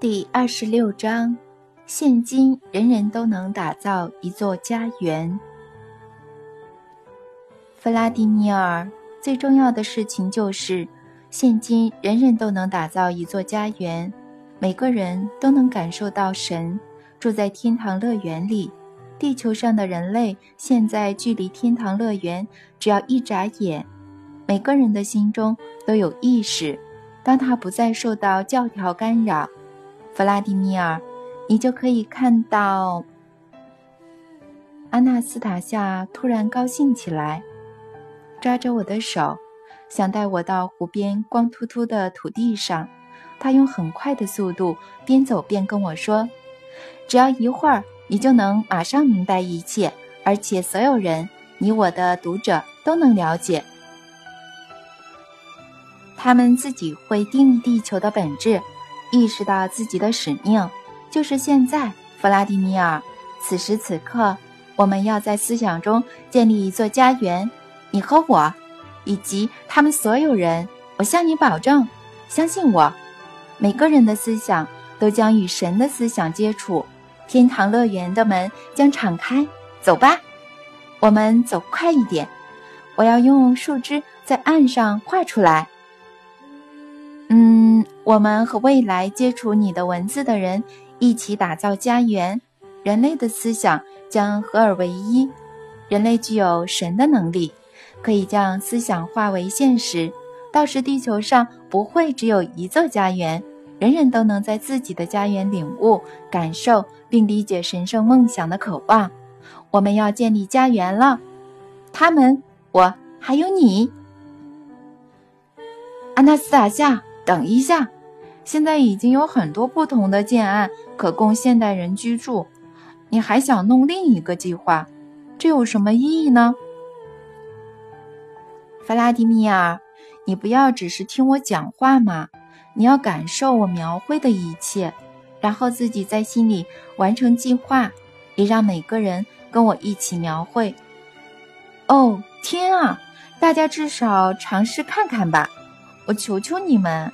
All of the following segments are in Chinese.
第二十六章：现今人人都能打造一座家园。弗拉迪米尔，最重要的事情就是，现今人人都能打造一座家园，每个人都能感受到神住在天堂乐园里。地球上的人类现在距离天堂乐园只要一眨眼，每个人的心中都有意识。当他不再受到教条干扰。弗拉迪米尔，你就可以看到。阿纳斯塔夏突然高兴起来，抓着我的手，想带我到湖边光秃秃的土地上。他用很快的速度边走边跟我说：“只要一会儿，你就能马上明白一切，而且所有人，你我的读者都能了解。他们自己会定义地球的本质。”意识到自己的使命，就是现在，弗拉迪米尔。此时此刻，我们要在思想中建立一座家园。你和我，以及他们所有人，我向你保证，相信我，每个人的思想都将与神的思想接触，天堂乐园的门将敞开。走吧，我们走快一点。我要用树枝在岸上画出来。嗯，我们和未来接触你的文字的人一起打造家园，人类的思想将合而为一。人类具有神的能力，可以将思想化为现实。到时地球上不会只有一座家园，人人都能在自己的家园领悟、感受并理解神圣梦想的渴望。我们要建立家园了，他们，我还有你，安娜斯塔夏。等一下，现在已经有很多不同的建案可供现代人居住，你还想弄另一个计划？这有什么意义呢？弗拉迪米尔，你不要只是听我讲话嘛，你要感受我描绘的一切，然后自己在心里完成计划，也让每个人跟我一起描绘。哦，天啊！大家至少尝试看看吧，我求求你们。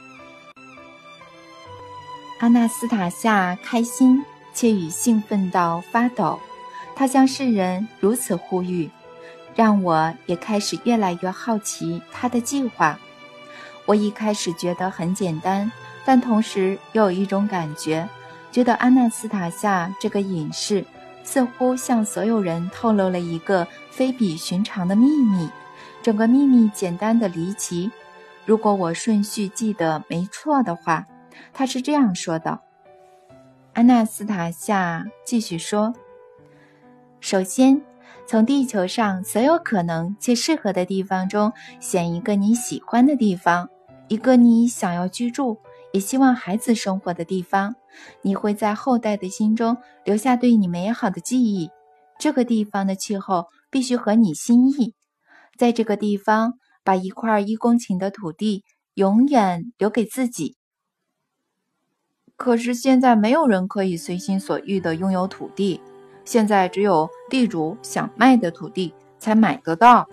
阿纳斯塔夏开心且与兴奋到发抖，他向世人如此呼吁，让我也开始越来越好奇他的计划。我一开始觉得很简单，但同时又有一种感觉，觉得阿纳斯塔夏这个隐士似乎向所有人透露了一个非比寻常的秘密。整个秘密简单的离奇，如果我顺序记得没错的话。他是这样说的：“安娜斯塔夏继续说，首先，从地球上所有可能且适合的地方中选一个你喜欢的地方，一个你想要居住，也希望孩子生活的地方。你会在后代的心中留下对你美好的记忆。这个地方的气候必须合你心意。在这个地方，把一块一公顷的土地永远留给自己。”可是现在没有人可以随心所欲地拥有土地，现在只有地主想卖的土地才买得到。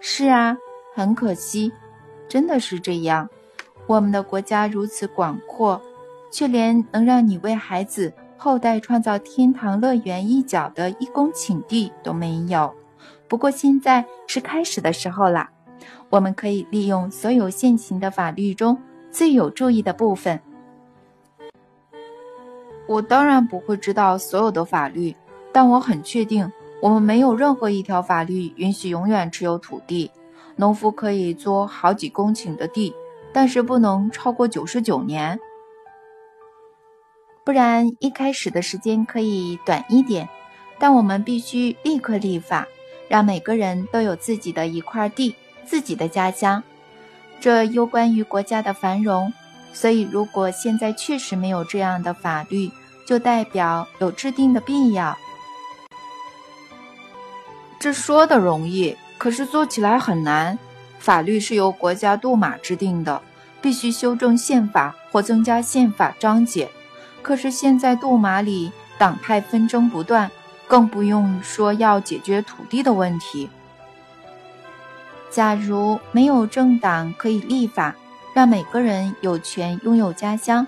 是啊，很可惜，真的是这样。我们的国家如此广阔，却连能让你为孩子后代创造天堂乐园一角的一公顷地都没有。不过现在是开始的时候啦，我们可以利用所有现行的法律中最有注意的部分。我当然不会知道所有的法律，但我很确定，我们没有任何一条法律允许永远持有土地。农夫可以租好几公顷的地，但是不能超过九十九年。不然，一开始的时间可以短一点，但我们必须立刻立法，让每个人都有自己的一块地，自己的家乡。这攸关于国家的繁荣，所以如果现在确实没有这样的法律，就代表有制定的必要。这说的容易，可是做起来很难。法律是由国家杜马制定的，必须修正宪法或增加宪法章节。可是现在杜马里党派纷争不断，更不用说要解决土地的问题。假如没有政党可以立法，让每个人有权拥有家乡。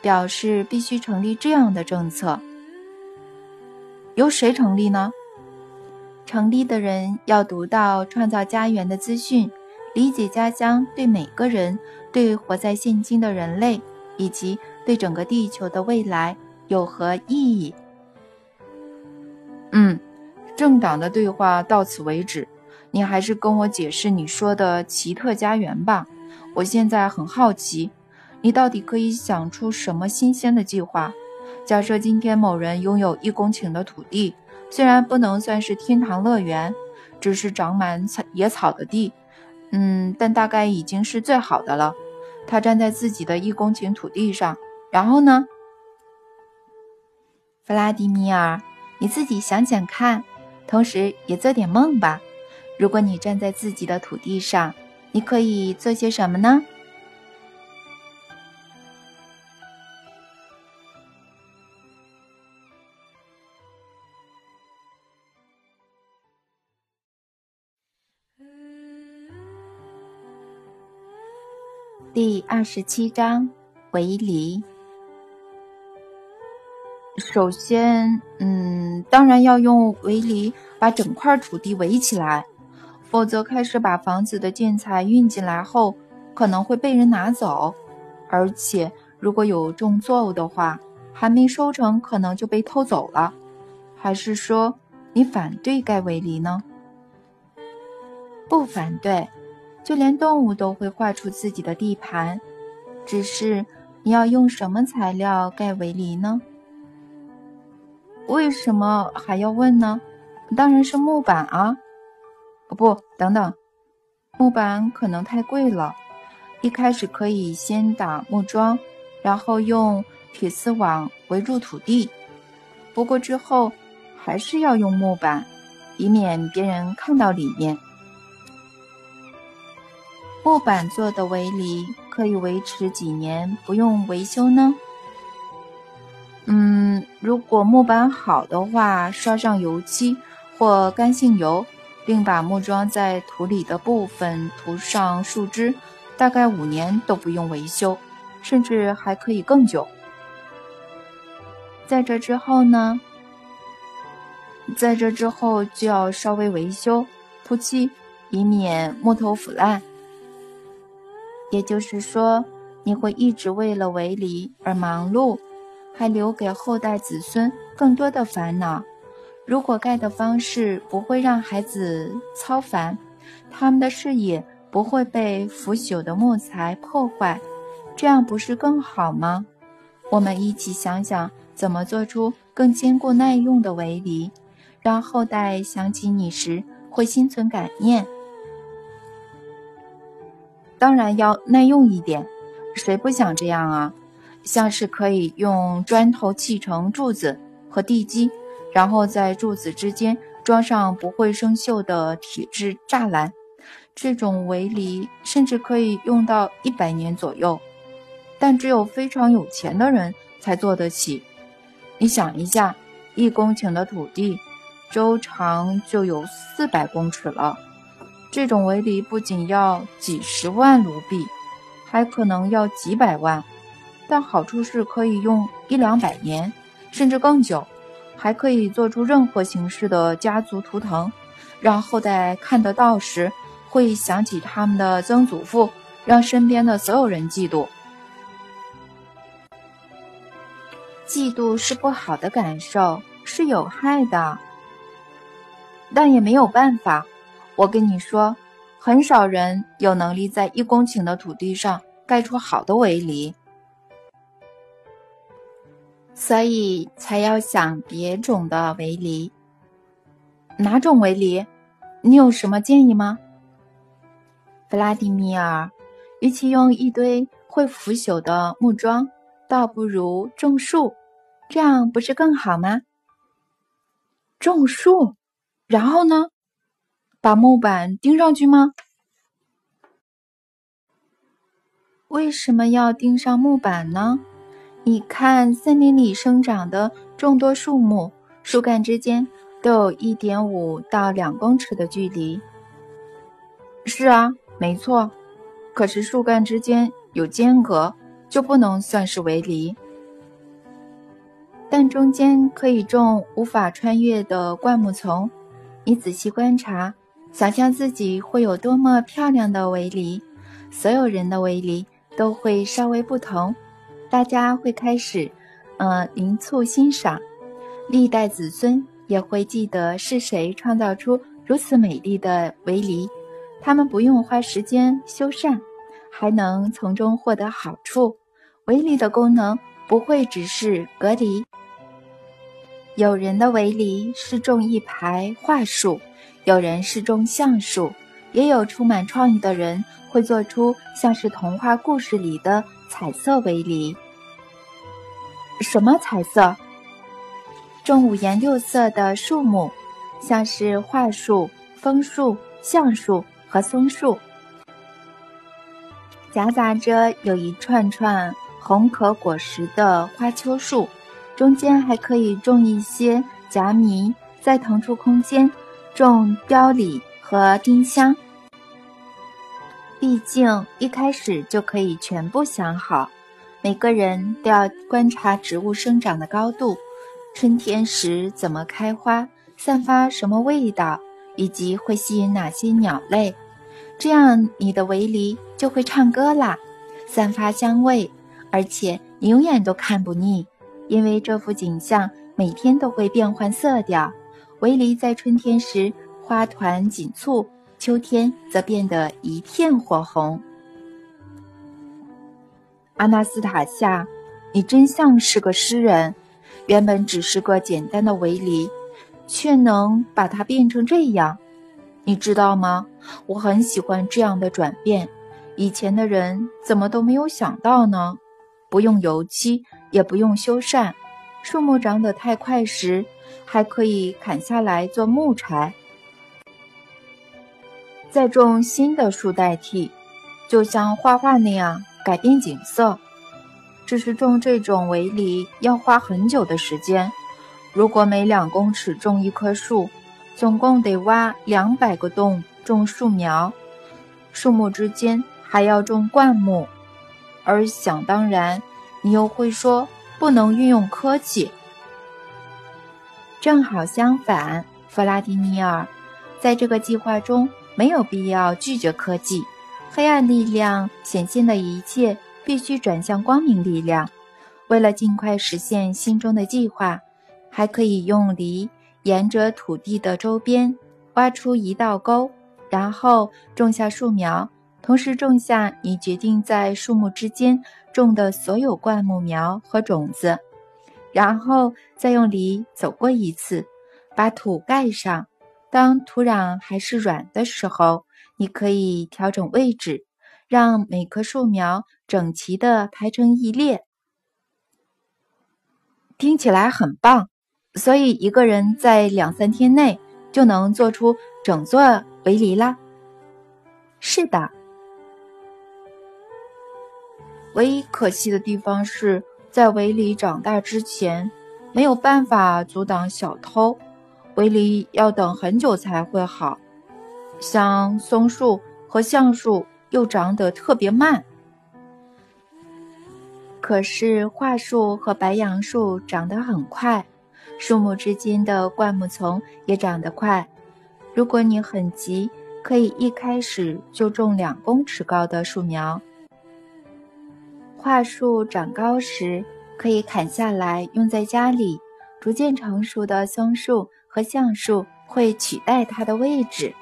表示必须成立这样的政策。由谁成立呢？成立的人要读到创造家园的资讯，理解家乡对每个人、对活在现今的人类以及对整个地球的未来有何意义。嗯，政党的对话到此为止。你还是跟我解释你说的奇特家园吧。我现在很好奇，你到底可以想出什么新鲜的计划？假设今天某人拥有一公顷的土地，虽然不能算是天堂乐园，只是长满草野草的地，嗯，但大概已经是最好的了。他站在自己的一公顷土地上，然后呢？弗拉迪米尔，你自己想想看，同时也做点梦吧。如果你站在自己的土地上，你可以做些什么呢？二十七章围篱。首先，嗯，当然要用围篱把整块土地围起来。否则，开始把房子的建材运进来后，可能会被人拿走。而且，如果有种作物的话，还没收成，可能就被偷走了。还是说，你反对盖围篱呢？不反对，就连动物都会画出自己的地盘。只是，你要用什么材料盖围篱呢？为什么还要问呢？当然是木板啊。不，等等，木板可能太贵了。一开始可以先打木桩，然后用铁丝网围住土地。不过之后还是要用木板，以免别人看到里面。木板做的围篱可以维持几年不用维修呢？嗯，如果木板好的话，刷上油漆或干性油。并把木桩在土里的部分涂上树脂，大概五年都不用维修，甚至还可以更久。在这之后呢？在这之后就要稍微维修、铺漆，以免木头腐烂。也就是说，你会一直为了围篱而忙碌，还留给后代子孙更多的烦恼。如果盖的方式不会让孩子操烦，他们的视野不会被腐朽的木材破坏，这样不是更好吗？我们一起想想怎么做出更坚固耐用的围篱，让后代想起你时会心存感念。当然要耐用一点，谁不想这样啊？像是可以用砖头砌成柱子和地基。然后在柱子之间装上不会生锈的铁质栅栏，这种围篱甚至可以用到一百年左右，但只有非常有钱的人才做得起。你想一下，一公顷的土地，周长就有四百公尺了，这种围篱不仅要几十万卢比，还可能要几百万，但好处是可以用一两百年，甚至更久。还可以做出任何形式的家族图腾，让后代看得到时会想起他们的曾祖父，让身边的所有人嫉妒。嫉妒是不好的感受，是有害的，但也没有办法。我跟你说，很少人有能力在一公顷的土地上盖出好的围篱。所以才要想别种的围篱。哪种围篱？你有什么建议吗？弗拉迪米尔，与其用一堆会腐朽的木桩，倒不如种树，这样不是更好吗？种树，然后呢？把木板钉上去吗？为什么要钉上木板呢？你看，森林里生长的众多树木，树干之间都有一点五到两公尺的距离。是啊，没错。可是树干之间有间隔，就不能算是围篱。但中间可以种无法穿越的灌木丛。你仔细观察，想象自己会有多么漂亮的围篱。所有人的围篱都会稍微不同，大家会开始，呃，临促欣赏。历代子孙也会记得是谁创造出如此美丽的围篱。他们不用花时间修缮，还能从中获得好处。围篱的功能不会只是隔离。有人的围篱是种一排桦树，有人是种橡树，也有充满创意的人会做出像是童话故事里的彩色围篱。什么彩色？种五颜六色的树木，像是桦树、枫树、橡树和松树，夹杂着有一串串红壳果实的花楸树。中间还可以种一些夹迷，再腾出空间种雕李和丁香。毕竟一开始就可以全部想好，每个人都要观察植物生长的高度，春天时怎么开花，散发什么味道，以及会吸引哪些鸟类，这样你的围篱就会唱歌啦，散发香味，而且你永远都看不腻。因为这幅景象每天都会变换色调，围篱在春天时花团锦簇，秋天则变得一片火红。阿纳斯塔夏，你真像是个诗人，原本只是个简单的围篱，却能把它变成这样，你知道吗？我很喜欢这样的转变，以前的人怎么都没有想到呢？不用油漆。也不用修缮，树木长得太快时，还可以砍下来做木柴，再种新的树代替，就像画画那样改变景色。只是种这种围篱要花很久的时间，如果每两公尺种一棵树，总共得挖两百个洞种树苗，树木之间还要种灌木，而想当然。你又会说不能运用科技？正好相反，弗拉迪米尔，在这个计划中没有必要拒绝科技。黑暗力量显现的一切必须转向光明力量。为了尽快实现心中的计划，还可以用犁沿着土地的周边挖出一道沟，然后种下树苗。同时种下你决定在树木之间种的所有灌木苗和种子，然后再用犁走过一次，把土盖上。当土壤还是软的时候，你可以调整位置，让每棵树苗整齐地排成一列。听起来很棒，所以一个人在两三天内就能做出整座围篱啦。是的。唯一可惜的地方是在围篱长大之前，没有办法阻挡小偷。围篱要等很久才会好，像松树和橡树又长得特别慢。可是桦树和白杨树长得很快，树木之间的灌木丛也长得快。如果你很急，可以一开始就种两公尺高的树苗。桦树长高时，可以砍下来用在家里；逐渐成熟的松树和橡树会取代它的位置。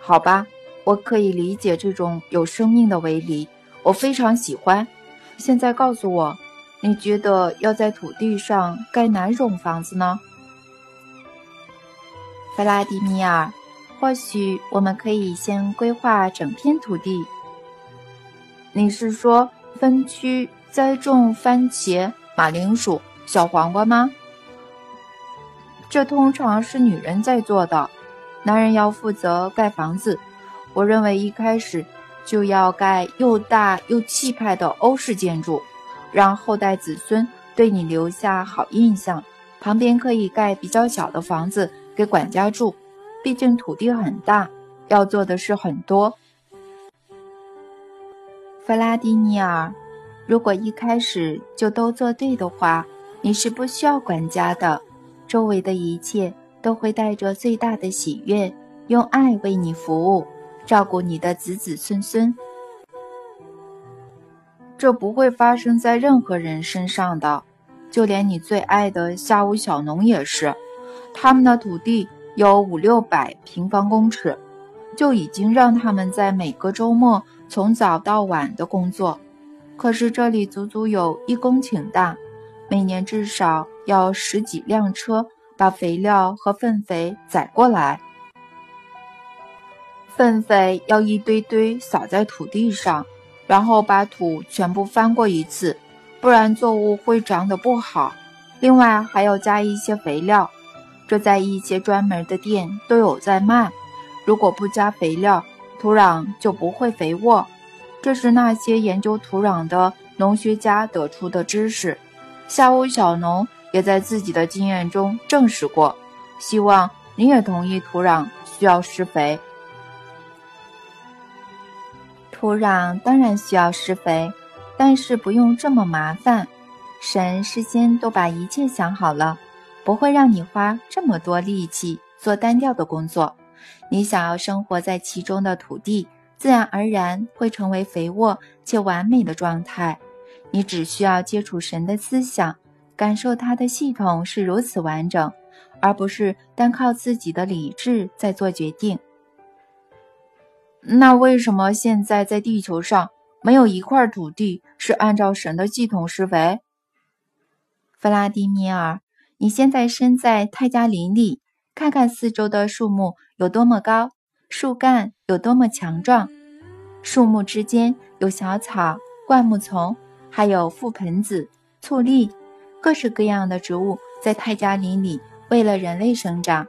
好吧，我可以理解这种有生命的围篱，我非常喜欢。现在告诉我，你觉得要在土地上盖哪种房子呢？弗拉迪米尔，或许我们可以先规划整片土地。你是说分区栽种番茄、马铃薯、小黄瓜吗？这通常是女人在做的，男人要负责盖房子。我认为一开始就要盖又大又气派的欧式建筑，让后代子孙对你留下好印象。旁边可以盖比较小的房子给管家住，毕竟土地很大，要做的事很多。弗拉迪尼尔，如果一开始就都做对的话，你是不需要管家的，周围的一切都会带着最大的喜悦，用爱为你服务，照顾你的子子孙孙。这不会发生在任何人身上的，就连你最爱的下屋小农也是。他们的土地有五六百平方公尺，就已经让他们在每个周末从早到晚的工作。可是这里足足有一公顷大，每年至少要十几辆车把肥料和粪肥载过来。粪肥要一堆堆撒在土地上。然后把土全部翻过一次，不然作物会长得不好。另外还要加一些肥料，这在一些专门的店都有在卖。如果不加肥料，土壤就不会肥沃。这是那些研究土壤的农学家得出的知识。夏屋小农也在自己的经验中证实过。希望你也同意，土壤需要施肥。土壤当然需要施肥，但是不用这么麻烦。神事先都把一切想好了，不会让你花这么多力气做单调的工作。你想要生活在其中的土地，自然而然会成为肥沃且完美的状态。你只需要接触神的思想，感受他的系统是如此完整，而不是单靠自己的理智在做决定。那为什么现在在地球上没有一块土地是按照神的系统施肥？弗拉迪米尔，你现在身在泰加林里，看看四周的树木有多么高，树干有多么强壮，树木之间有小草、灌木丛，还有覆盆子、醋栗，各式各样的植物在泰加林里为了人类生长。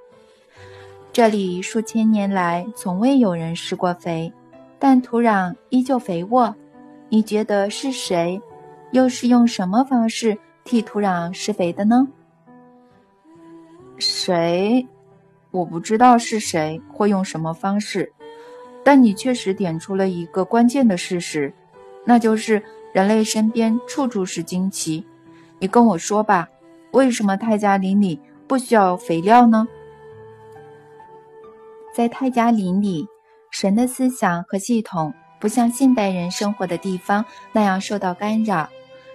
这里数千年来从未有人施过肥，但土壤依旧肥沃。你觉得是谁，又是用什么方式替土壤施肥的呢？谁？我不知道是谁或用什么方式，但你确实点出了一个关键的事实，那就是人类身边处处是惊奇。你跟我说吧，为什么泰加林里不需要肥料呢？在泰加林里，神的思想和系统不像现代人生活的地方那样受到干扰。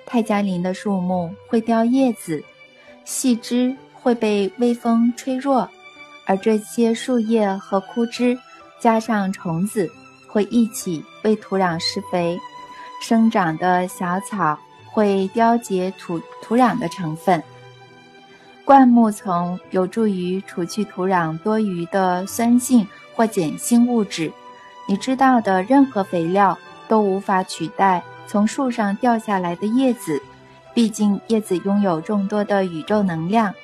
泰加林的树木会掉叶子，细枝会被微风吹弱，而这些树叶和枯枝加上虫子，会一起为土壤施肥。生长的小草会凋结土土壤的成分。灌木丛有助于除去土壤多余的酸性或碱性物质。你知道的任何肥料都无法取代从树上掉下来的叶子，毕竟叶子拥有众多的宇宙能量。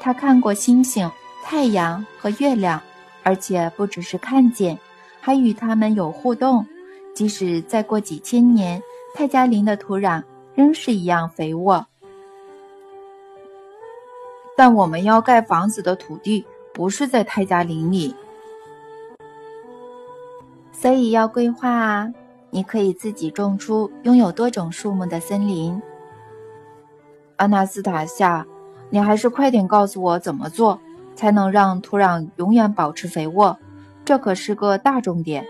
它看过星星、太阳和月亮，而且不只是看见，还与它们有互动。即使再过几千年，泰加林的土壤仍是一样肥沃。但我们要盖房子的土地不是在泰加林里，所以要规划啊！你可以自己种出拥有多种树木的森林。阿纳斯塔夏，你还是快点告诉我怎么做，才能让土壤永远保持肥沃？这可是个大重点，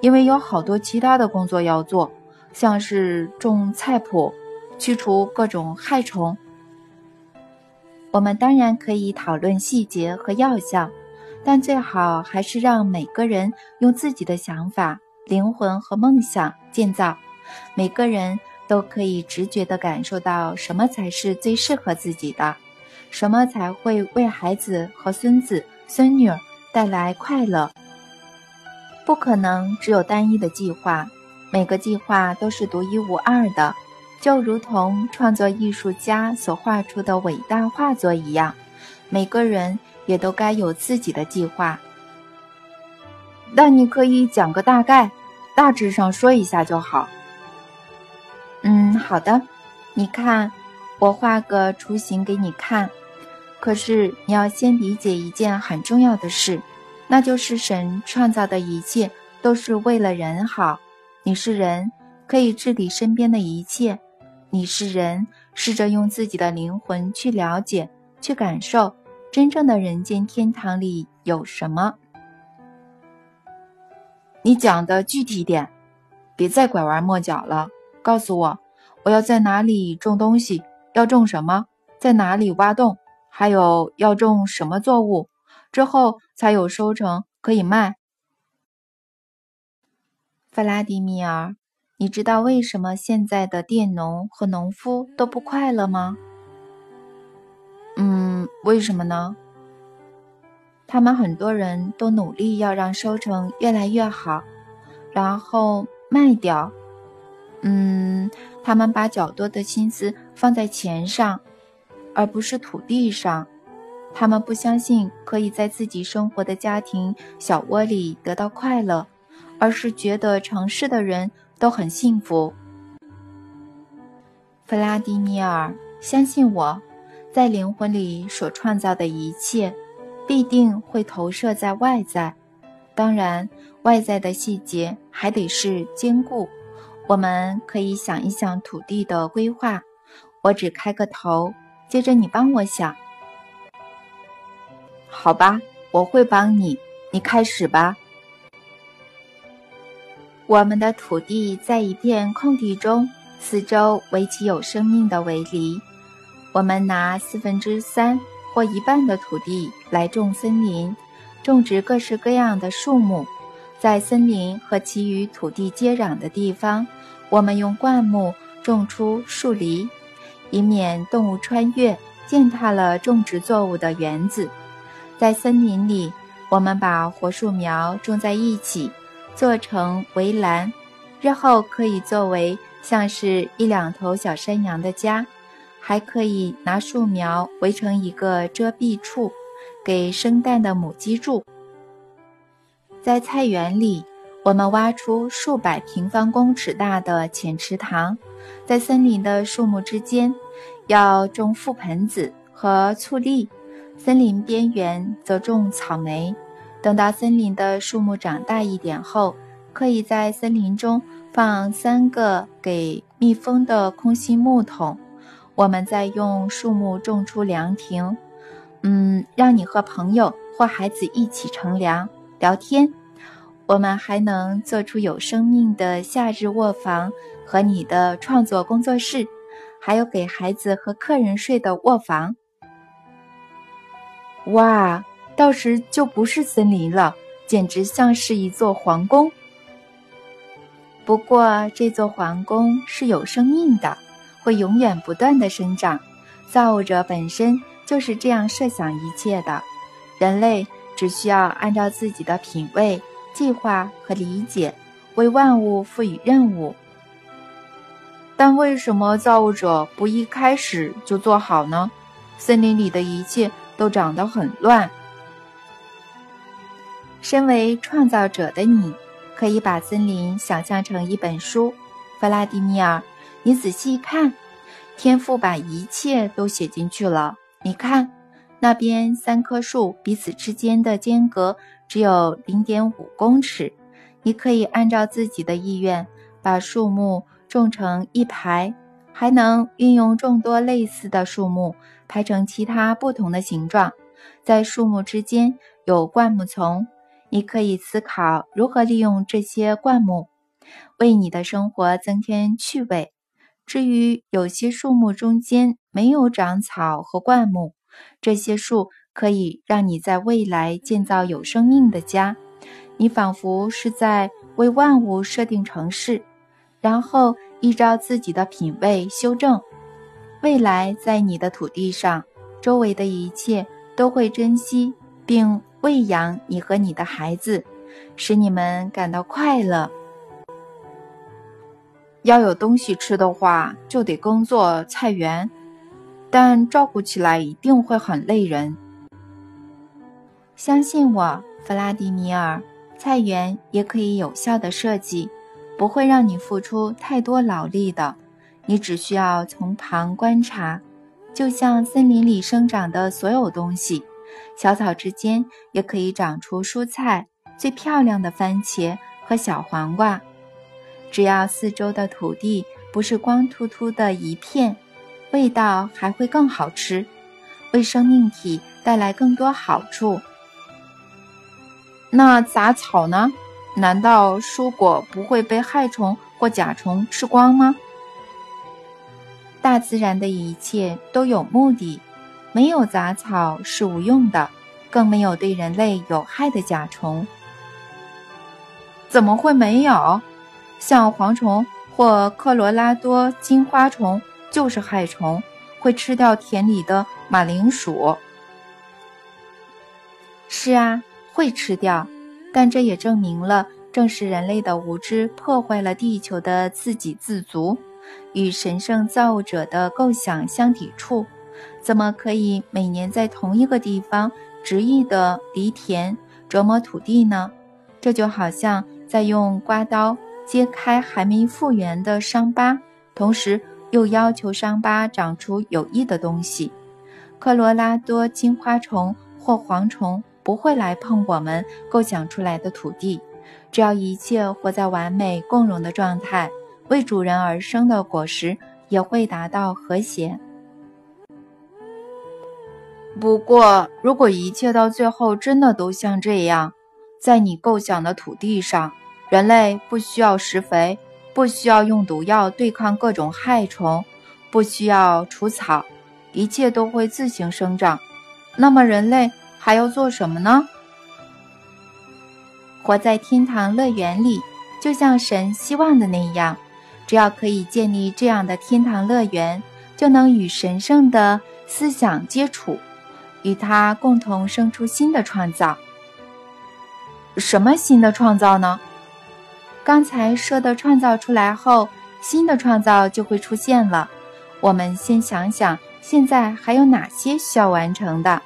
因为有好多其他的工作要做，像是种菜谱、驱除各种害虫。我们当然可以讨论细节和药效，但最好还是让每个人用自己的想法、灵魂和梦想建造。每个人都可以直觉地感受到什么才是最适合自己的，什么才会为孩子和孙子孙女儿带来快乐。不可能只有单一的计划，每个计划都是独一无二的。就如同创作艺术家所画出的伟大画作一样，每个人也都该有自己的计划。但你可以讲个大概，大致上说一下就好。嗯，好的。你看，我画个雏形给你看。可是你要先理解一件很重要的事，那就是神创造的一切都是为了人好。你是人，可以治理身边的一切。你是人，试着用自己的灵魂去了解、去感受，真正的人间天堂里有什么。你讲的具体点，别再拐弯抹角了。告诉我，我要在哪里种东西？要种什么？在哪里挖洞？还有要种什么作物？之后才有收成可以卖。弗拉迪米尔，你知道为什么现在的佃农和农夫都不快乐吗？嗯，为什么呢？他们很多人都努力要让收成越来越好，然后卖掉。嗯，他们把较多的心思放在钱上，而不是土地上。他们不相信可以在自己生活的家庭小窝里得到快乐，而是觉得城市的人都很幸福。弗拉迪米尔，相信我，在灵魂里所创造的一切。必定会投射在外在，当然，外在的细节还得是坚固。我们可以想一想土地的规划。我只开个头，接着你帮我想。好吧，我会帮你。你开始吧。我们的土地在一片空地中，四周围起有生命的围篱。我们拿四分之三。或一半的土地来种森林，种植各式各样的树木。在森林和其余土地接壤的地方，我们用灌木种出树篱，以免动物穿越践踏了种植作物的园子。在森林里，我们把活树苗种在一起，做成围栏，日后可以作为像是一两头小山羊的家。还可以拿树苗围成一个遮蔽处，给生蛋的母鸡住。在菜园里，我们挖出数百平方公尺大的浅池塘，在森林的树木之间，要种覆盆子和醋栗，森林边缘则种草莓。等到森林的树木长大一点后，可以在森林中放三个给蜜蜂的空心木桶。我们再用树木种出凉亭，嗯，让你和朋友或孩子一起乘凉聊天。我们还能做出有生命的夏日卧房和你的创作工作室，还有给孩子和客人睡的卧房。哇，到时就不是森林了，简直像是一座皇宫。不过这座皇宫是有生命的。会永远不断的生长，造物者本身就是这样设想一切的。人类只需要按照自己的品味、计划和理解，为万物赋予任务。但为什么造物者不一开始就做好呢？森林里的一切都长得很乱。身为创造者的你，可以把森林想象成一本书，弗拉迪米尔。你仔细看，天父把一切都写进去了。你看，那边三棵树彼此之间的间隔只有零点五公尺。你可以按照自己的意愿把树木种成一排，还能运用众多类似的树木排成其他不同的形状。在树木之间有灌木丛，你可以思考如何利用这些灌木，为你的生活增添趣味。至于有些树木中间没有长草和灌木，这些树可以让你在未来建造有生命的家。你仿佛是在为万物设定城市，然后依照自己的品味修正。未来在你的土地上，周围的一切都会珍惜并喂养你和你的孩子，使你们感到快乐。要有东西吃的话，就得工作菜园，但照顾起来一定会很累人。相信我，弗拉迪米尔，菜园也可以有效的设计，不会让你付出太多劳力的。你只需要从旁观察，就像森林里生长的所有东西，小草之间也可以长出蔬菜，最漂亮的番茄和小黄瓜。只要四周的土地不是光秃秃的一片，味道还会更好吃，为生命体带来更多好处。那杂草呢？难道蔬果不会被害虫或甲虫吃光吗？大自然的一切都有目的，没有杂草是无用的，更没有对人类有害的甲虫。怎么会没有？像蝗虫或科罗拉多金花虫就是害虫，会吃掉田里的马铃薯。是啊，会吃掉，但这也证明了，正是人类的无知破坏了地球的自给自足。与神圣造物者的构想相抵触，怎么可以每年在同一个地方执意的犁田折磨土地呢？这就好像在用刮刀揭开还没复原的伤疤，同时又要求伤疤长出有益的东西。科罗拉多金花虫或蝗虫不会来碰我们构想出来的土地，只要一切活在完美共荣的状态。为主人而生的果实也会达到和谐。不过，如果一切到最后真的都像这样，在你构想的土地上，人类不需要施肥，不需要用毒药对抗各种害虫，不需要除草，一切都会自行生长，那么人类还要做什么呢？活在天堂乐园里，就像神希望的那样。只要可以建立这样的天堂乐园，就能与神圣的思想接触，与他共同生出新的创造。什么新的创造呢？刚才说的创造出来后，新的创造就会出现了。我们先想想，现在还有哪些需要完成的？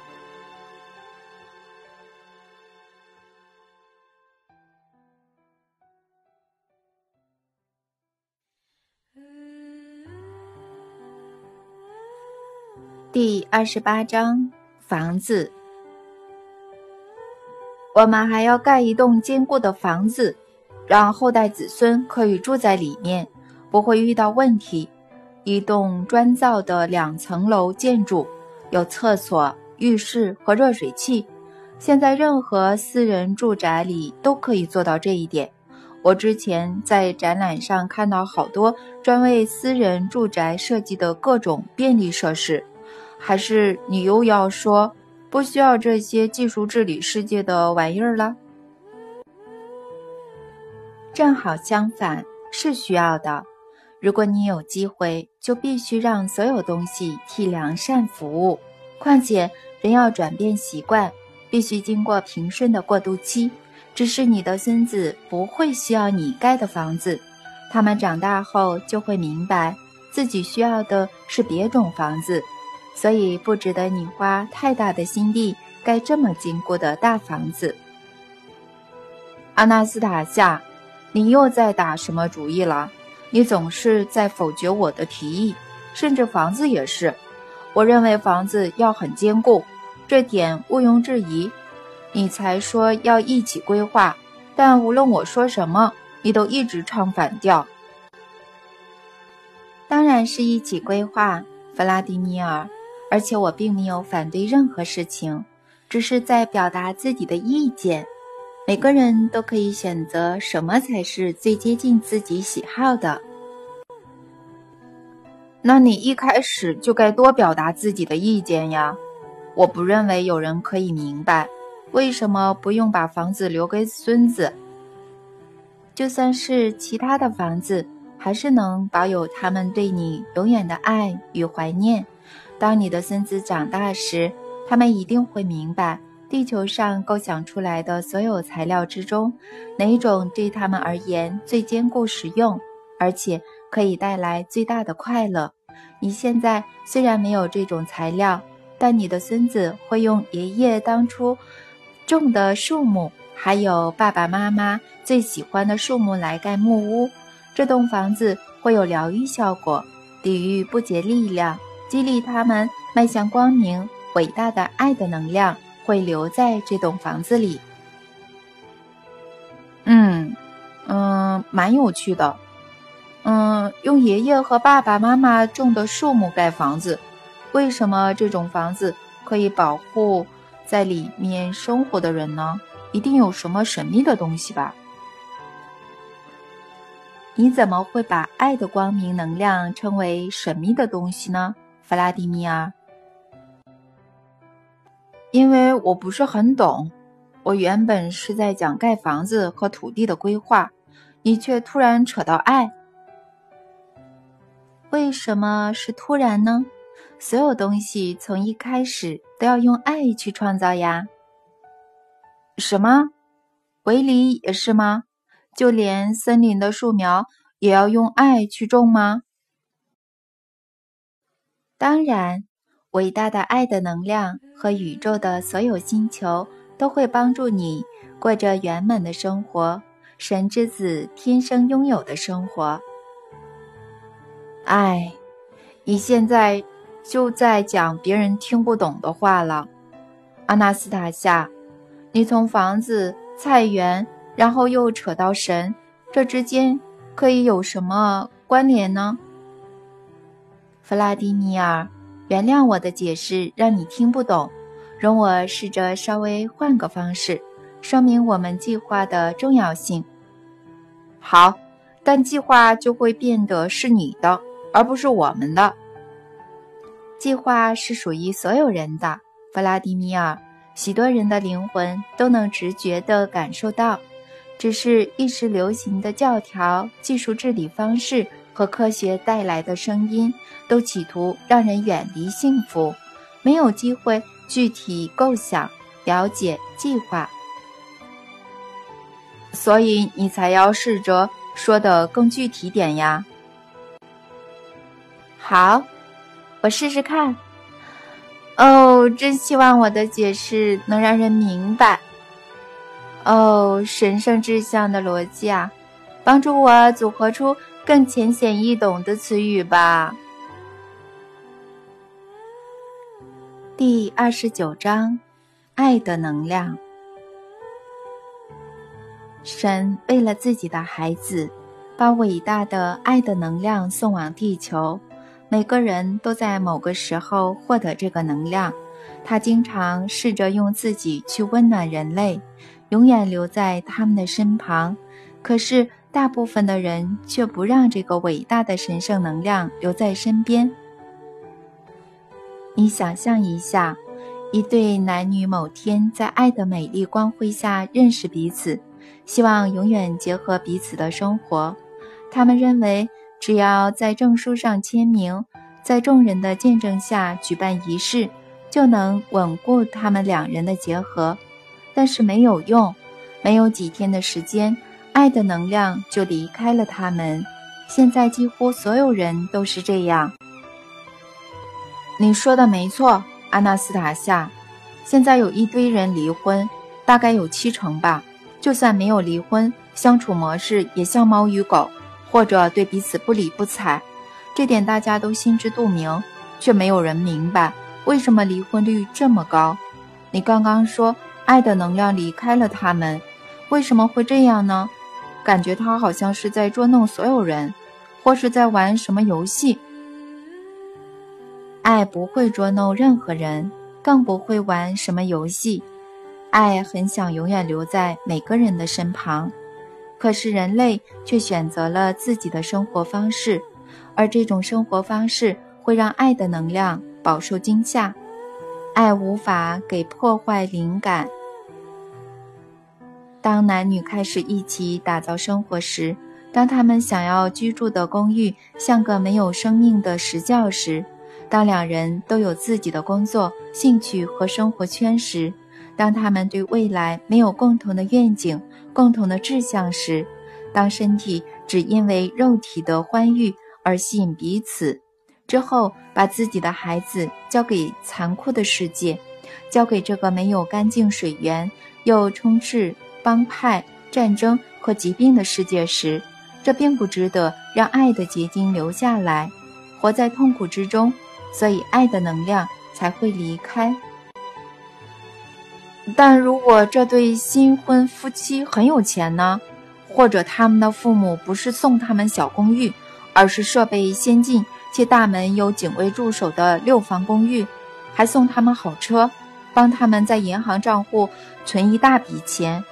第二十八章房子。我们还要盖一栋坚固的房子，让后代子孙可以住在里面，不会遇到问题。一栋砖造的两层楼建筑，有厕所、浴室和热水器。现在任何私人住宅里都可以做到这一点。我之前在展览上看到好多专为私人住宅设计的各种便利设施。还是你又要说不需要这些技术治理世界的玩意儿了？正好相反，是需要的。如果你有机会，就必须让所有东西替良善服务。况且，人要转变习惯，必须经过平顺的过渡期。只是你的孙子不会需要你盖的房子，他们长大后就会明白，自己需要的是别种房子。所以不值得你花太大的心力盖这么坚固的大房子。阿纳斯塔夏，你又在打什么主意了？你总是在否决我的提议，甚至房子也是。我认为房子要很坚固，这点毋庸置疑。你才说要一起规划，但无论我说什么，你都一直唱反调。当然是一起规划，弗拉迪米尔。而且我并没有反对任何事情，只是在表达自己的意见。每个人都可以选择什么才是最接近自己喜好的。那你一开始就该多表达自己的意见呀！我不认为有人可以明白，为什么不用把房子留给孙子。就算是其他的房子，还是能保有他们对你永远的爱与怀念。当你的孙子长大时，他们一定会明白，地球上构想出来的所有材料之中，哪种对他们而言最坚固实用，而且可以带来最大的快乐。你现在虽然没有这种材料，但你的孙子会用爷爷当初种的树木，还有爸爸妈妈最喜欢的树木来盖木屋。这栋房子会有疗愈效果，抵御不洁力量。激励他们迈向光明，伟大的爱的能量会留在这栋房子里。嗯，嗯，蛮有趣的。嗯，用爷爷和爸爸妈妈种的树木盖房子，为什么这种房子可以保护在里面生活的人呢？一定有什么神秘的东西吧？你怎么会把爱的光明能量称为神秘的东西呢，弗拉迪米尔？因为我不是很懂。我原本是在讲盖房子和土地的规划，你却突然扯到爱。为什么是突然呢？所有东西从一开始都要用爱去创造呀。什么？维里也是吗？就连森林的树苗也要用爱去种吗？当然，伟大的爱的能量和宇宙的所有星球都会帮助你过着圆满的生活，神之子天生拥有的生活。哎，你现在就在讲别人听不懂的话了，阿纳斯塔夏。你从房子、菜园，然后又扯到神，这之间可以有什么关联呢？弗拉迪米尔，原谅我的解释让你听不懂，容我试着稍微换个方式说明我们计划的重要性。好，但计划就会变得是你的。而不是我们的计划是属于所有人的，弗拉迪米尔。许多人的灵魂都能直觉地感受到，只是一时流行的教条、技术治理方式和科学带来的声音，都企图让人远离幸福，没有机会具体构想、了解计划。所以你才要试着说得更具体点呀。好，我试试看。哦，真希望我的解释能让人明白。哦，神圣志向的逻辑啊，帮助我组合出更浅显易懂的词语吧。第二十九章，爱的能量。神为了自己的孩子，把伟大的爱的能量送往地球。每个人都在某个时候获得这个能量，他经常试着用自己去温暖人类，永远留在他们的身旁。可是大部分的人却不让这个伟大的神圣能量留在身边。你想象一下，一对男女某天在爱的美丽光辉下认识彼此，希望永远结合彼此的生活。他们认为。只要在证书上签名，在众人的见证下举办仪式，就能稳固他们两人的结合。但是没有用，没有几天的时间，爱的能量就离开了他们。现在几乎所有人都是这样。你说的没错，阿纳斯塔夏。现在有一堆人离婚，大概有七成吧。就算没有离婚，相处模式也像猫与狗。或者对彼此不理不睬，这点大家都心知肚明，却没有人明白为什么离婚率这么高。你刚刚说爱的能量离开了他们，为什么会这样呢？感觉他好像是在捉弄所有人，或是在玩什么游戏。爱不会捉弄任何人，更不会玩什么游戏。爱很想永远留在每个人的身旁。可是人类却选择了自己的生活方式，而这种生活方式会让爱的能量饱受惊吓。爱无法给破坏灵感。当男女开始一起打造生活时，当他们想要居住的公寓像个没有生命的石窖时，当两人都有自己的工作、兴趣和生活圈时，当他们对未来没有共同的愿景。共同的志向时，当身体只因为肉体的欢愉而吸引彼此，之后把自己的孩子交给残酷的世界，交给这个没有干净水源又充斥帮派、战争和疾病的世界时，这并不值得让爱的结晶留下来，活在痛苦之中，所以爱的能量才会离开。但如果这对新婚夫妻很有钱呢？或者他们的父母不是送他们小公寓，而是设备先进且大门有警卫驻守的六房公寓，还送他们好车，帮他们在银行账户存一大笔钱。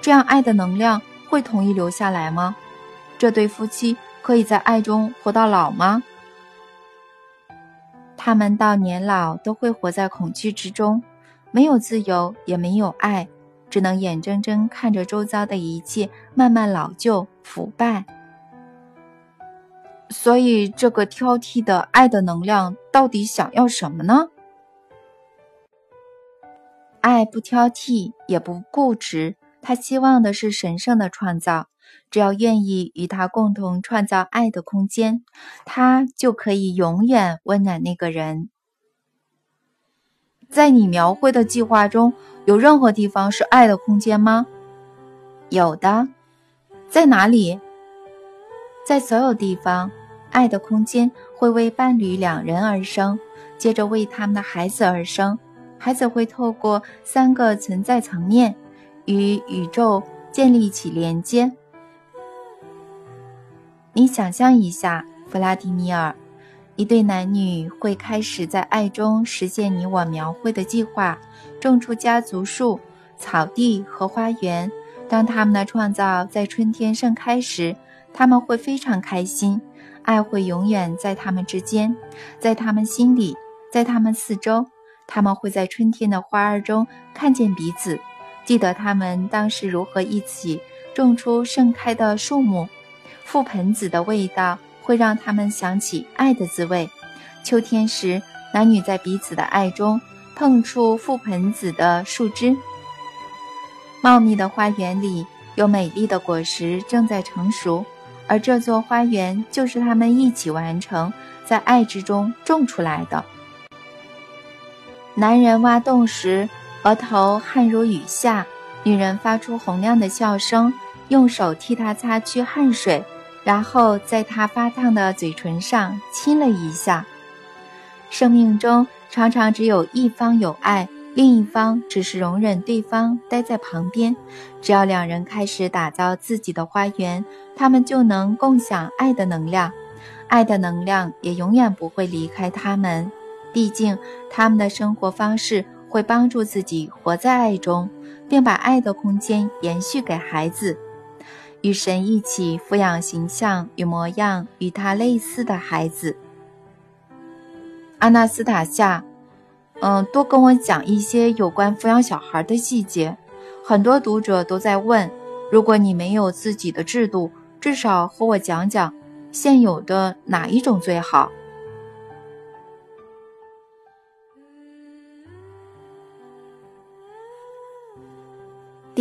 这样，爱的能量会同意留下来吗？这对夫妻可以在爱中活到老吗？他们到年老都会活在恐惧之中，没有自由，也没有爱，只能眼睁睁看着周遭的一切慢慢老旧腐败。所以，这个挑剔的爱的能量到底想要什么呢？爱不挑剔，也不固执，他希望的是神圣的创造。只要愿意与他共同创造爱的空间，他就可以永远温暖那个人。在你描绘的计划中有任何地方是爱的空间吗？有的，在哪里？在所有地方，爱的空间会为伴侣两人而生，接着为他们的孩子而生。孩子会透过三个存在层面与宇宙建立起连接。你想象一下，弗拉迪米尔，一对男女会开始在爱中实现你我描绘的计划，种出家族树、草地和花园。当他们的创造在春天盛开时，他们会非常开心。爱会永远在他们之间，在他们心里，在他们四周。他们会在春天的花儿中看见彼此，记得他们当时如何一起种出盛开的树木。覆盆子的味道会让他们想起爱的滋味。秋天时，男女在彼此的爱中碰触覆盆子的树枝。茂密的花园里有美丽的果实正在成熟，而这座花园就是他们一起完成，在爱之中种出来的。男人挖洞时，额头汗如雨下；女人发出洪亮的笑声，用手替他擦去汗水。然后在他发烫的嘴唇上亲了一下。生命中常常只有一方有爱，另一方只是容忍对方待在旁边。只要两人开始打造自己的花园，他们就能共享爱的能量，爱的能量也永远不会离开他们。毕竟，他们的生活方式会帮助自己活在爱中，并把爱的空间延续给孩子。与神一起抚养形象与模样与他类似的孩子。阿纳斯塔夏，嗯，多跟我讲一些有关抚养小孩的细节。很多读者都在问：如果你没有自己的制度，至少和我讲讲现有的哪一种最好？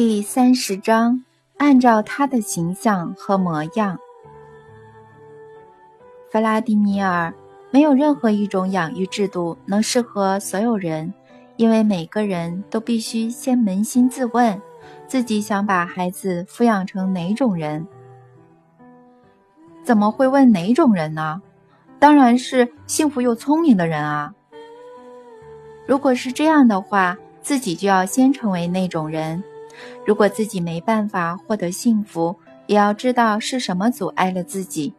第三十章。按照他的形象和模样，弗拉迪米尔没有任何一种养育制度能适合所有人，因为每个人都必须先扪心自问，自己想把孩子抚养成哪种人？怎么会问哪种人呢？当然是幸福又聪明的人啊！如果是这样的话，自己就要先成为那种人。如果自己没办法获得幸福，也要知道是什么阻碍了自己。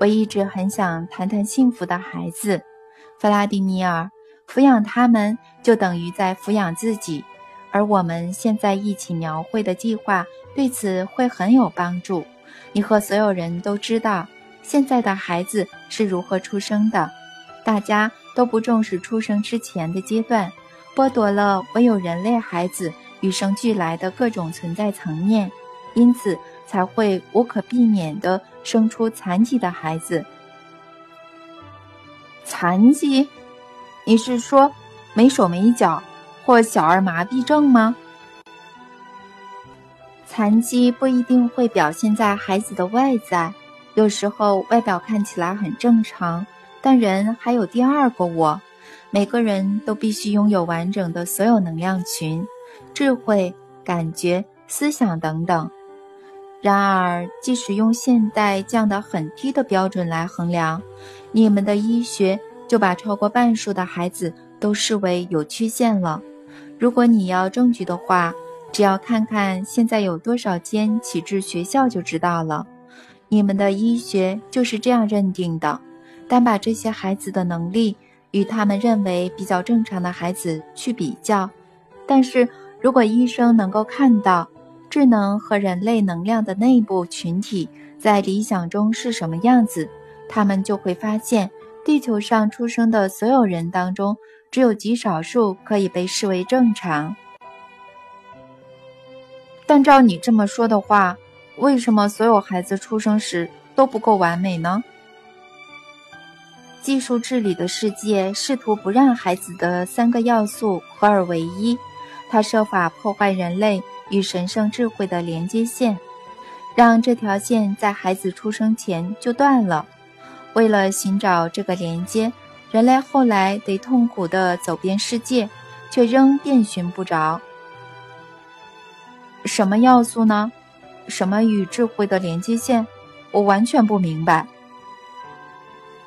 我一直很想谈谈幸福的孩子，弗拉迪米尔。抚养他们就等于在抚养自己，而我们现在一起描绘的计划对此会很有帮助。你和所有人都知道，现在的孩子是如何出生的，大家都不重视出生之前的阶段，剥夺了唯有人类孩子。与生俱来的各种存在层面，因此才会无可避免地生出残疾的孩子。残疾？你是说没手没脚或小儿麻痹症吗？残疾不一定会表现在孩子的外在，有时候外表看起来很正常，但人还有第二个我。每个人都必须拥有完整的所有能量群。智慧、感觉、思想等等。然而，即使用现代降得很低的标准来衡量，你们的医学就把超过半数的孩子都视为有缺陷了。如果你要证据的话，只要看看现在有多少间启智学校就知道了。你们的医学就是这样认定的。但把这些孩子的能力与他们认为比较正常的孩子去比较，但是如果医生能够看到智能和人类能量的内部群体在理想中是什么样子，他们就会发现，地球上出生的所有人当中，只有极少数可以被视为正常。但照你这么说的话，为什么所有孩子出生时都不够完美呢？技术治理的世界试图不让孩子的三个要素合二为一，他设法破坏人类与神圣智慧的连接线，让这条线在孩子出生前就断了。为了寻找这个连接，人类后来得痛苦地走遍世界，却仍遍寻不着。什么要素呢？什么与智慧的连接线？我完全不明白。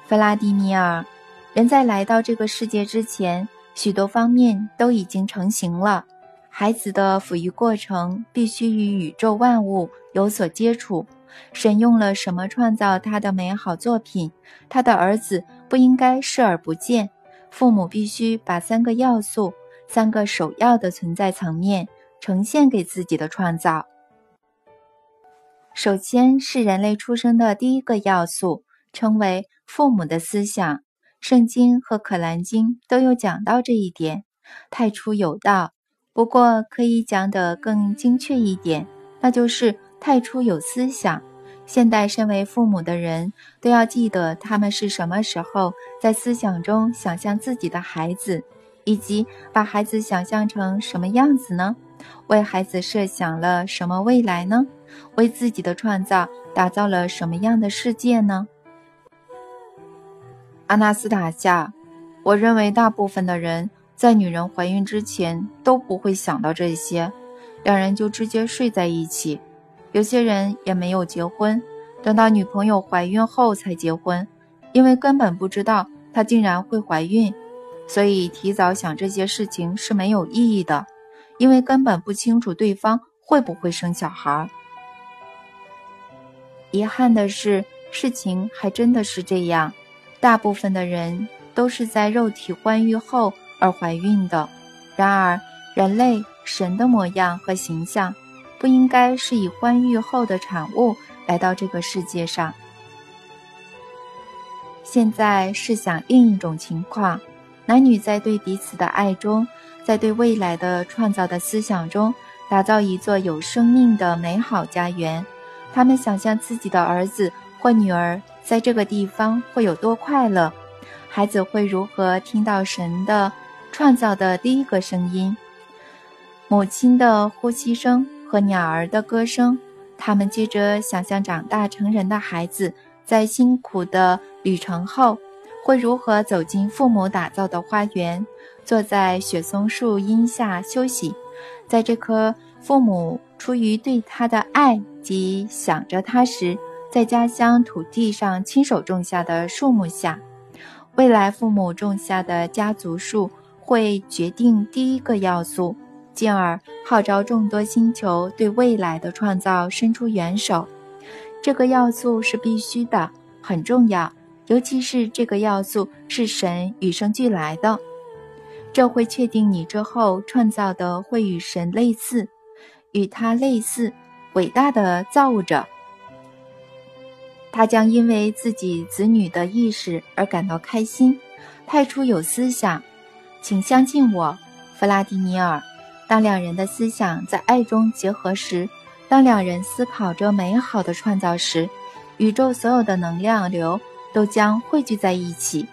弗拉迪米尔，人在来到这个世界之前，许多方面都已经成型了。孩子的抚育过程必须与宇宙万物有所接触。神用了什么创造他的美好作品？他的儿子不应该视而不见。父母必须把三个要素、三个首要的存在层面。呈现给自己的创造，首先是人类出生的第一个要素，称为父母的思想。圣经和可兰经都有讲到这一点，太初有道。不过可以讲得更精确一点，那就是太初有思想。现代身为父母的人都要记得，他们是什么时候在思想中想象自己的孩子，以及把孩子想象成什么样子呢？为孩子设想了什么未来呢？为自己的创造打造了什么样的世界呢？阿纳斯塔夏，我认为大部分的人在女人怀孕之前都不会想到这些，两人就直接睡在一起。有些人也没有结婚，等到女朋友怀孕后才结婚，因为根本不知道她竟然会怀孕，所以提早想这些事情是没有意义的。因为根本不清楚对方会不会生小孩。遗憾的是，事情还真的是这样。大部分的人都是在肉体欢愉后而怀孕的。然而，人类神的模样和形象，不应该是以欢愉后的产物来到这个世界上。现在试想另一种情况：男女在对彼此的爱中。在对未来的创造的思想中，打造一座有生命的美好家园。他们想象自己的儿子或女儿在这个地方会有多快乐，孩子会如何听到神的创造的第一个声音，母亲的呼吸声和鸟儿的歌声。他们接着想象长大成人的孩子在辛苦的旅程后，会如何走进父母打造的花园。坐在雪松树荫下休息，在这棵父母出于对他的爱及想着他时，在家乡土地上亲手种下的树木下，未来父母种下的家族树会决定第一个要素，进而号召众多星球对未来的创造伸出援手。这个要素是必须的，很重要，尤其是这个要素是神与生俱来的。这会确定你之后创造的会与神类似，与他类似，伟大的造物者。他将因为自己子女的意识而感到开心。太初有思想，请相信我，弗拉迪尼尔。当两人的思想在爱中结合时，当两人思考着美好的创造时，宇宙所有的能量流都将汇聚在一起。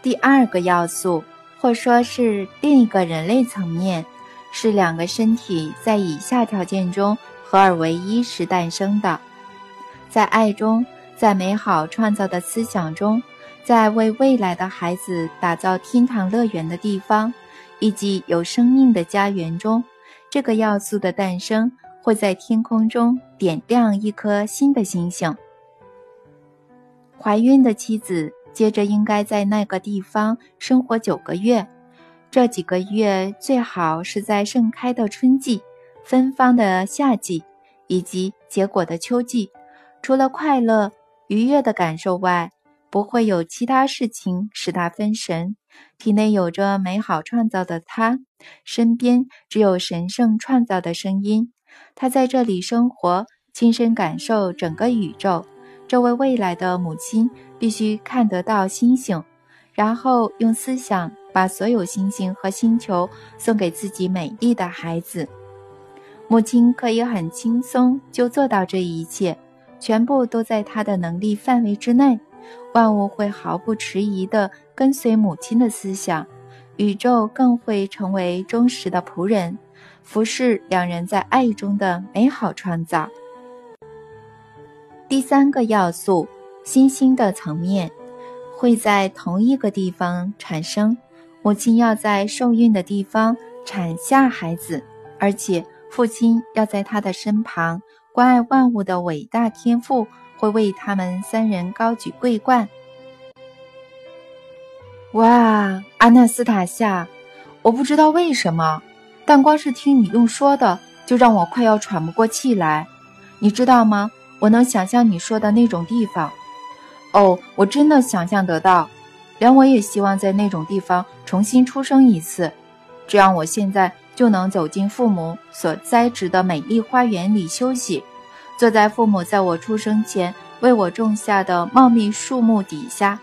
第二个要素，或说是另一个人类层面，是两个身体在以下条件中合二为一时诞生的：在爱中，在美好创造的思想中，在为未来的孩子打造天堂乐园的地方，以及有生命的家园中。这个要素的诞生会在天空中点亮一颗新的星星。怀孕的妻子。接着应该在那个地方生活九个月，这几个月最好是在盛开的春季、芬芳的夏季，以及结果的秋季，除了快乐、愉悦的感受外，不会有其他事情使他分神。体内有着美好创造的他，身边只有神圣创造的声音。他在这里生活，亲身感受整个宇宙。这位未来的母亲必须看得到星星，然后用思想把所有星星和星球送给自己美丽的孩子。母亲可以很轻松就做到这一切，全部都在她的能力范围之内。万物会毫不迟疑地跟随母亲的思想，宇宙更会成为忠实的仆人，服侍两人在爱中的美好创造。第三个要素，星星的层面会在同一个地方产生。母亲要在受孕的地方产下孩子，而且父亲要在他的身旁，关爱万物的伟大天赋。会为他们三人高举桂冠。哇，阿纳斯塔夏，我不知道为什么，但光是听你用说的，就让我快要喘不过气来。你知道吗？我能想象你说的那种地方。哦，我真的想象得到，连我也希望在那种地方重新出生一次，这样我现在就能走进父母所栽植的美丽花园里休息。坐在父母在我出生前为我种下的茂密树木底下，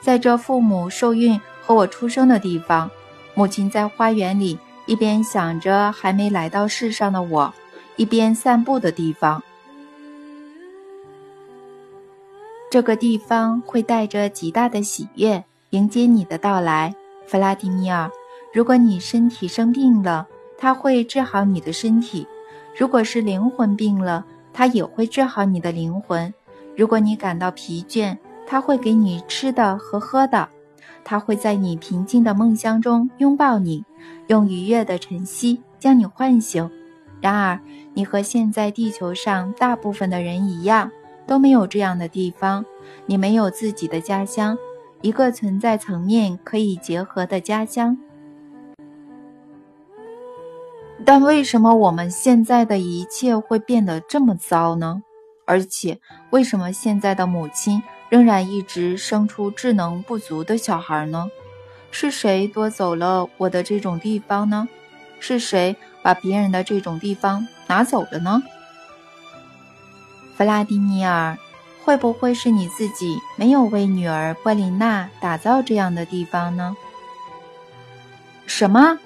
在这父母受孕和我出生的地方，母亲在花园里一边想着还没来到世上的我，一边散步的地方。这个地方会带着极大的喜悦迎接你的到来，弗拉迪米尔。如果你身体生病了，他会治好你的身体；如果是灵魂病了，他也会治好你的灵魂。如果你感到疲倦，他会给你吃的和喝的。他会在你平静的梦乡中拥抱你，用愉悦的晨曦将你唤醒。然而，你和现在地球上大部分的人一样，都没有这样的地方。你没有自己的家乡，一个存在层面可以结合的家乡。但为什么我们现在的一切会变得这么糟呢？而且，为什么现在的母亲仍然一直生出智能不足的小孩呢？是谁夺走了我的这种地方呢？是谁把别人的这种地方拿走了呢？弗拉迪米尔，会不会是你自己没有为女儿波琳娜打造这样的地方呢？什么？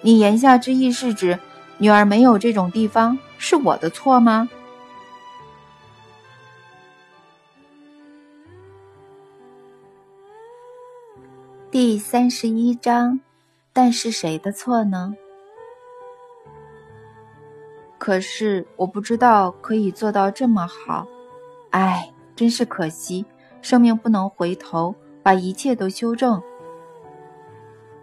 你言下之意是指女儿没有这种地方是我的错吗？第三十一章，但是谁的错呢？可是我不知道可以做到这么好，唉，真是可惜，生命不能回头，把一切都修正。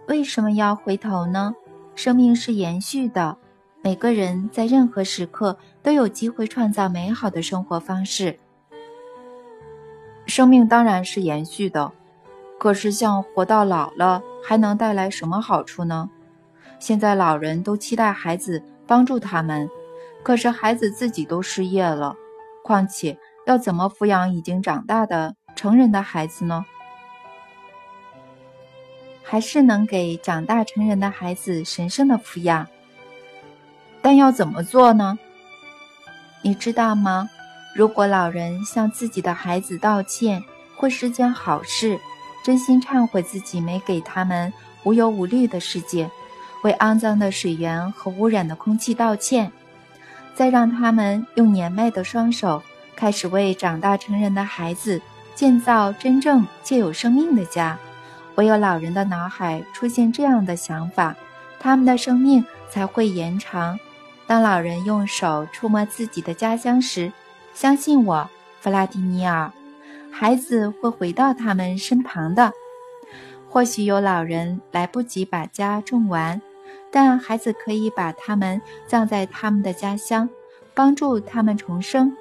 为什么要回头呢？生命是延续的，每个人在任何时刻都有机会创造美好的生活方式。生命当然是延续的，可是像活到老了，还能带来什么好处呢？现在老人都期待孩子帮助他们，可是孩子自己都失业了，况且要怎么抚养已经长大的成人的孩子呢？还是能给长大成人的孩子神圣的抚养，但要怎么做呢？你知道吗？如果老人向自己的孩子道歉，会是件好事，真心忏悔自己没给他们无忧无虑的世界，为肮脏的水源和污染的空气道歉，再让他们用年迈的双手开始为长大成人的孩子建造真正且有生命的家。唯有老人的脑海出现这样的想法，他们的生命才会延长。当老人用手触摸自己的家乡时，相信我，弗拉迪米尔，孩子会回到他们身旁的。或许有老人来不及把家种完，但孩子可以把他们葬在他们的家乡，帮助他们重生。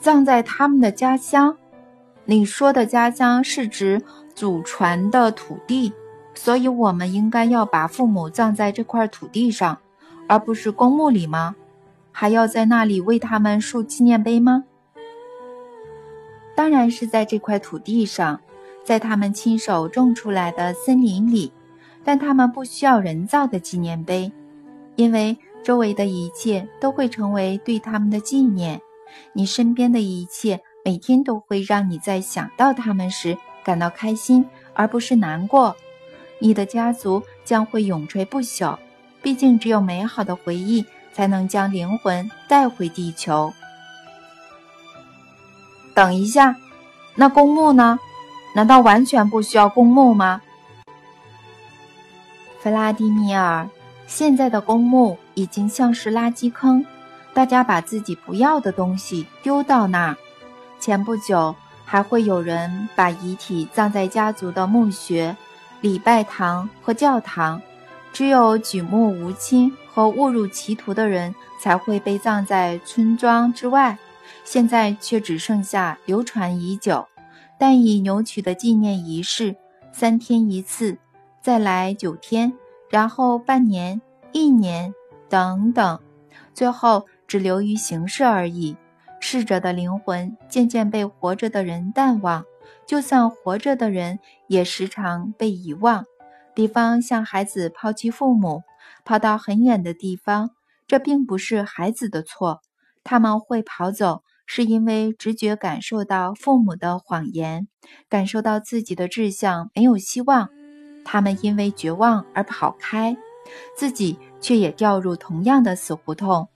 葬在他们的家乡。你说的家乡是指祖传的土地，所以我们应该要把父母葬在这块土地上，而不是公墓里吗？还要在那里为他们竖纪念碑吗？当然是在这块土地上，在他们亲手种出来的森林里。但他们不需要人造的纪念碑，因为周围的一切都会成为对他们的纪念。你身边的一切每天都会让你在想到他们时感到开心，而不是难过。你的家族将会永垂不朽，毕竟只有美好的回忆才能将灵魂带回地球。等一下，那公墓呢？难道完全不需要公墓吗？弗拉迪米尔，现在的公墓已经像是垃圾坑，大家把自己不要的东西丢到那儿。前不久还会有人把遗体葬在家族的墓穴、礼拜堂和教堂，只有举目无亲和误入歧途的人才会被葬在村庄之外。现在却只剩下流传已久，但已扭曲的纪念仪式：三天一次，再来九天，然后半年、一年等等，最后只流于形式而已。逝者的灵魂渐渐被活着的人淡忘，就算活着的人也时常被遗忘。比方像孩子抛弃父母，跑到很远的地方，这并不是孩子的错，他们会跑走。是因为直觉感受到父母的谎言，感受到自己的志向没有希望，他们因为绝望而跑开，自己却也掉入同样的死胡同。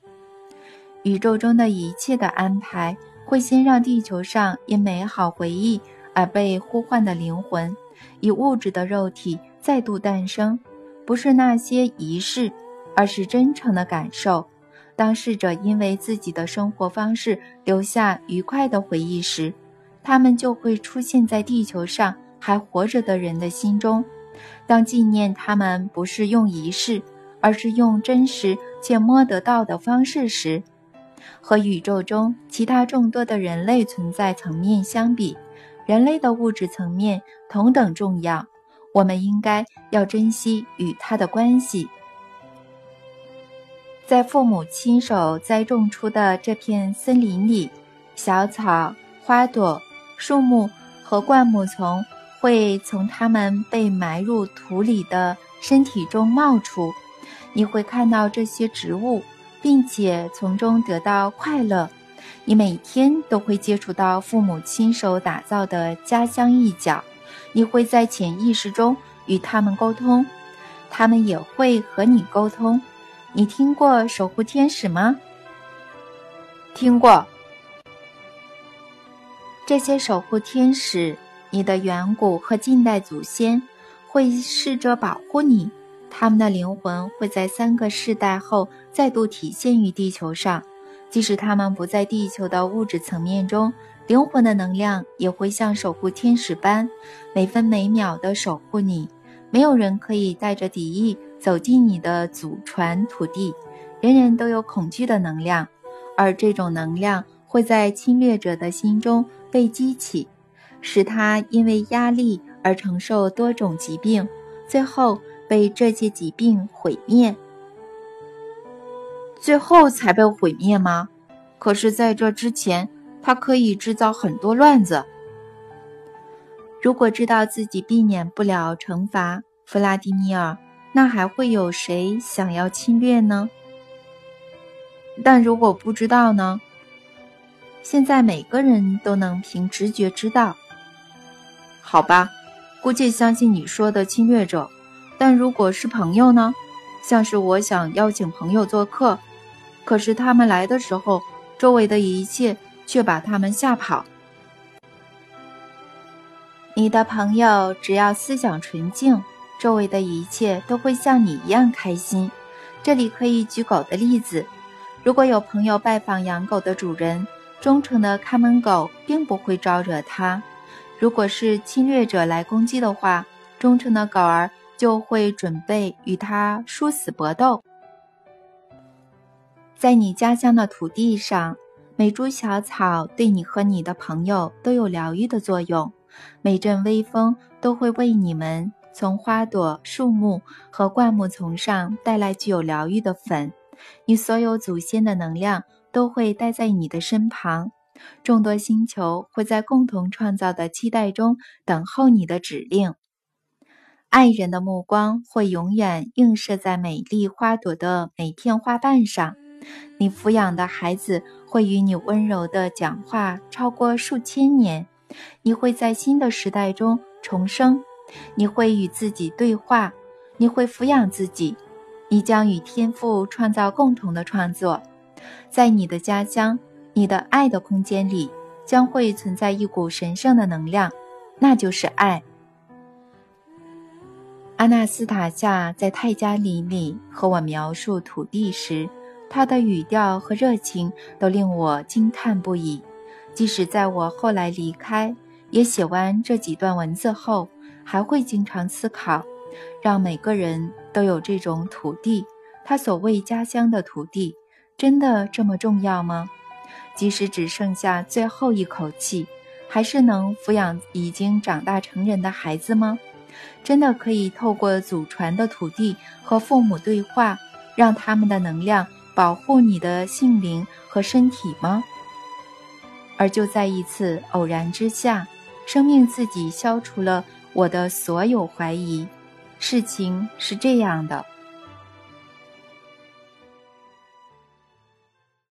宇宙中的一切的安排，会先让地球上因美好回忆而被呼唤的灵魂，以物质的肉体再度诞生，不是那些仪式，而是真诚的感受。当逝者因为自己的生活方式留下愉快的回忆时，他们就会出现在地球上还活着的人的心中。当纪念他们不是用仪式，而是用真实且摸得到的方式时，和宇宙中其他众多的人类存在层面相比，人类的物质层面同等重要。我们应该要珍惜与它的关系。在父母亲手栽种出的这片森林里，小草、花朵、树木和灌木丛会从它们被埋入土里的身体中冒出。你会看到这些植物，并且从中得到快乐。你每天都会接触到父母亲手打造的家乡一角。你会在潜意识中与他们沟通，他们也会和你沟通。你听过守护天使吗？听过。这些守护天使，你的远古和近代祖先，会试着保护你。他们的灵魂会在三个世代后再度体现于地球上，即使他们不在地球的物质层面中，灵魂的能量也会像守护天使般，每分每秒的守护你。没有人可以带着敌意。走进你的祖传土地，人人都有恐惧的能量，而这种能量会在侵略者的心中被激起，使他因为压力而承受多种疾病，最后被这些疾病毁灭。最后才被毁灭吗？可是，在这之前，他可以制造很多乱子。如果知道自己避免不了惩罚，弗拉迪米尔。那还会有谁想要侵略呢？但如果不知道呢？现在每个人都能凭直觉知道。好吧，姑且相信你说的侵略者。但如果是朋友呢？像是我想邀请朋友做客，可是他们来的时候，周围的一切却把他们吓跑。你的朋友只要思想纯净。周围的一切都会像你一样开心。这里可以举狗的例子：如果有朋友拜访养狗的主人，忠诚的看门狗并不会招惹他；如果是侵略者来攻击的话，忠诚的狗儿就会准备与他殊死搏斗。在你家乡的土地上，每株小草对你和你的朋友都有疗愈的作用，每阵微风都会为你们。从花朵、树木和灌木丛上带来具有疗愈的粉，你所有祖先的能量都会待在你的身旁，众多星球会在共同创造的期待中等候你的指令。爱人的目光会永远映射在美丽花朵的每片花瓣上。你抚养的孩子会与你温柔的讲话超过数千年。你会在新的时代中重生。你会与自己对话。你会抚养自己。你将与天赋创造共同的创作。在你的家乡，你的爱的空间里将会存在一股神圣的能量，那就是爱。阿纳斯塔夏在泰加里里和我描述土地时，他的语调和热情都令我惊叹不已。即使在我后来离开，也写完这几段文字后，还会经常思考：让每个人都有这种土地，他所谓家乡的土地，真的这么重要吗？即使只剩下最后一口气，还是能抚养已经长大成人的孩子吗？真的可以透过祖传的土地和父母对话，让他们的能量保护你的性灵和身体吗？而就在一次偶然之下，生命自己消除了我的所有怀疑。事情是这样的。